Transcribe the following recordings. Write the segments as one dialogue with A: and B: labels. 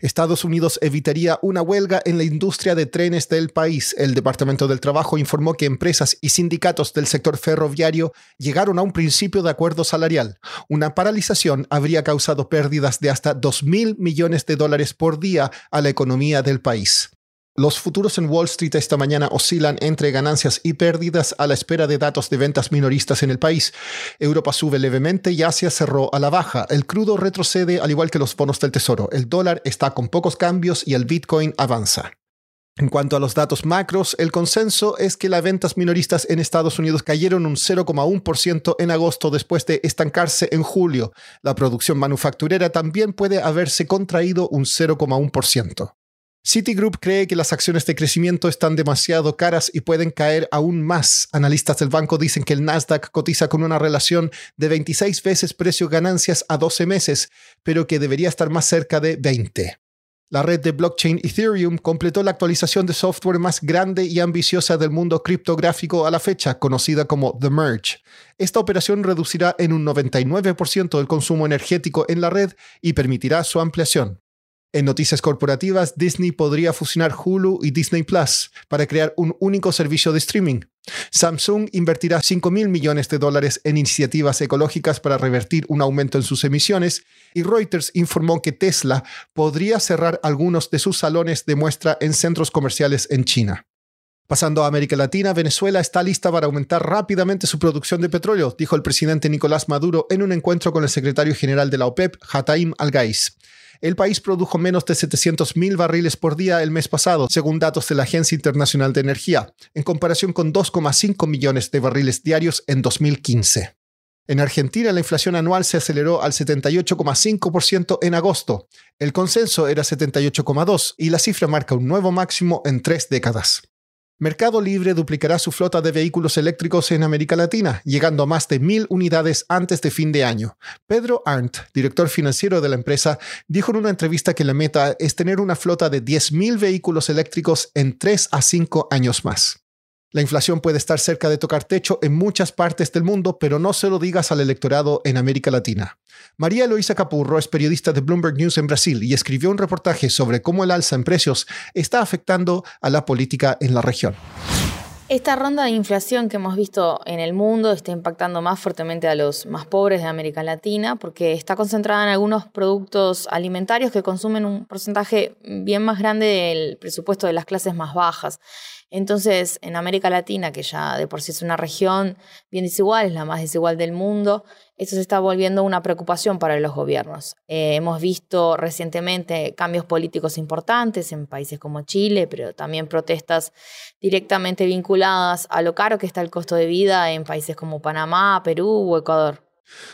A: Estados Unidos evitaría una huelga en la industria de trenes del país. El Departamento del Trabajo informó que empresas y sindicatos del sector ferroviario llegaron a un principio de acuerdo salarial. Una paralización habría causado pérdidas de hasta 2 mil millones de dólares por día a la economía del país. Los futuros en Wall Street esta mañana oscilan entre ganancias y pérdidas a la espera de datos de ventas minoristas en el país. Europa sube levemente y Asia cerró a la baja. El crudo retrocede al igual que los bonos del tesoro. El dólar está con pocos cambios y el Bitcoin avanza. En cuanto a los datos macros, el consenso es que las ventas minoristas en Estados Unidos cayeron un 0,1% en agosto después de estancarse en julio. La producción manufacturera también puede haberse contraído un 0,1%. Citigroup cree que las acciones de crecimiento están demasiado caras y pueden caer aún más. Analistas del banco dicen que el Nasdaq cotiza con una relación de 26 veces precio-ganancias a 12 meses, pero que debería estar más cerca de 20. La red de blockchain Ethereum completó la actualización de software más grande y ambiciosa del mundo criptográfico a la fecha, conocida como The Merge. Esta operación reducirá en un 99% el consumo energético en la red y permitirá su ampliación. En noticias corporativas, Disney podría fusionar Hulu y Disney Plus para crear un único servicio de streaming. Samsung invertirá 5 mil millones de dólares en iniciativas ecológicas para revertir un aumento en sus emisiones y Reuters informó que Tesla podría cerrar algunos de sus salones de muestra en centros comerciales en China. Pasando a América Latina, Venezuela está lista para aumentar rápidamente su producción de petróleo, dijo el presidente Nicolás Maduro en un encuentro con el secretario general de la OPEP, Hataim Al-Gais. El país produjo menos de 700.000 barriles por día el mes pasado, según datos de la Agencia Internacional de Energía, en comparación con 2,5 millones de barriles diarios en 2015. En Argentina la inflación anual se aceleró al 78,5% en agosto. El consenso era 78,2% y la cifra marca un nuevo máximo en tres décadas. Mercado Libre duplicará su flota de vehículos eléctricos en América Latina, llegando a más de mil unidades antes de fin de año. Pedro Arndt, director financiero de la empresa, dijo en una entrevista que la meta es tener una flota de 10.000 vehículos eléctricos en 3 a 5 años más. La inflación puede estar cerca de tocar techo en muchas partes del mundo, pero no se lo digas al electorado en América Latina. María Eloisa Capurro es periodista de Bloomberg News en Brasil y escribió un reportaje sobre cómo el alza en precios está afectando a la política en la región.
B: Esta ronda de inflación que hemos visto en el mundo está impactando más fuertemente a los más pobres de América Latina porque está concentrada en algunos productos alimentarios que consumen un porcentaje bien más grande del presupuesto de las clases más bajas. Entonces, en América Latina, que ya de por sí es una región bien desigual, es la más desigual del mundo, esto se está volviendo una preocupación para los gobiernos. Eh, hemos visto recientemente cambios políticos importantes en países como Chile, pero también protestas directamente vinculadas a lo caro que está el costo de vida en países como Panamá, Perú o Ecuador.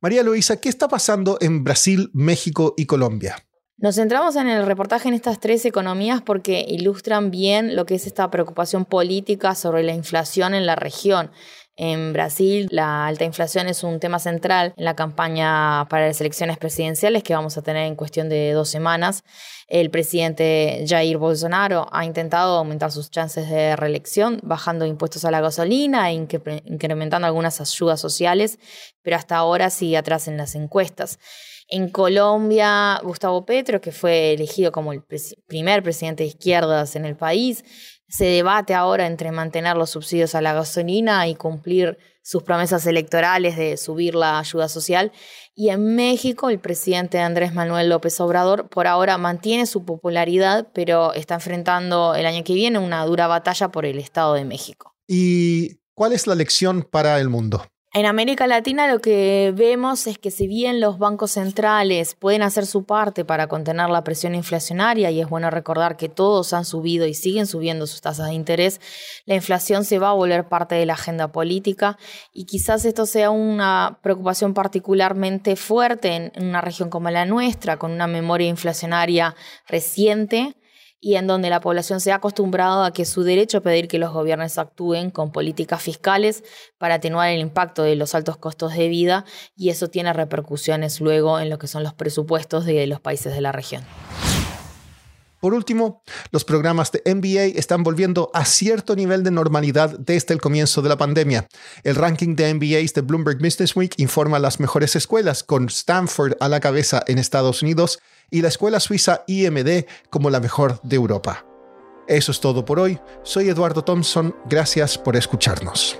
A: María Luisa, ¿qué está pasando en Brasil, México y Colombia?
B: Nos centramos en el reportaje en estas tres economías porque ilustran bien lo que es esta preocupación política sobre la inflación en la región. En Brasil, la alta inflación es un tema central en la campaña para las elecciones presidenciales que vamos a tener en cuestión de dos semanas. El presidente Jair Bolsonaro ha intentado aumentar sus chances de reelección, bajando impuestos a la gasolina e incrementando algunas ayudas sociales, pero hasta ahora sigue atrás en las encuestas. En Colombia, Gustavo Petro, que fue elegido como el primer presidente de izquierdas en el país, se debate ahora entre mantener los subsidios a la gasolina y cumplir sus promesas electorales de subir la ayuda social. Y en México, el presidente Andrés Manuel López Obrador por ahora mantiene su popularidad, pero está enfrentando el año que viene una dura batalla por el Estado de México.
A: Y ¿Cuál es la lección para el mundo?
B: En América Latina lo que vemos es que si bien los bancos centrales pueden hacer su parte para contener la presión inflacionaria, y es bueno recordar que todos han subido y siguen subiendo sus tasas de interés, la inflación se va a volver parte de la agenda política y quizás esto sea una preocupación particularmente fuerte en una región como la nuestra, con una memoria inflacionaria reciente y en donde la población se ha acostumbrado a que su derecho a pedir que los gobiernos actúen con políticas fiscales para atenuar el impacto de los altos costos de vida y eso tiene repercusiones luego en lo que son los presupuestos de los países de la región.
A: Por último, los programas de MBA están volviendo a cierto nivel de normalidad desde el comienzo de la pandemia. El ranking de MBAs de Bloomberg Business Week informa las mejores escuelas, con Stanford a la cabeza en Estados Unidos y la escuela suiza IMD como la mejor de Europa. Eso es todo por hoy. Soy Eduardo Thompson. Gracias por escucharnos.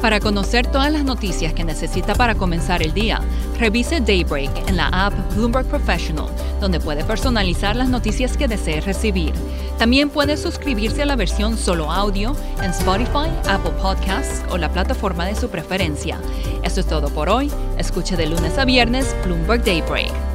C: Para conocer todas las noticias que necesita para comenzar el día, revise Daybreak en la app Bloomberg Professional, donde puede personalizar las noticias que desee recibir. También puede suscribirse a la versión solo audio en Spotify, Apple Podcasts o la plataforma de su preferencia. Eso es todo por hoy. Escuche de lunes a viernes Bloomberg Daybreak.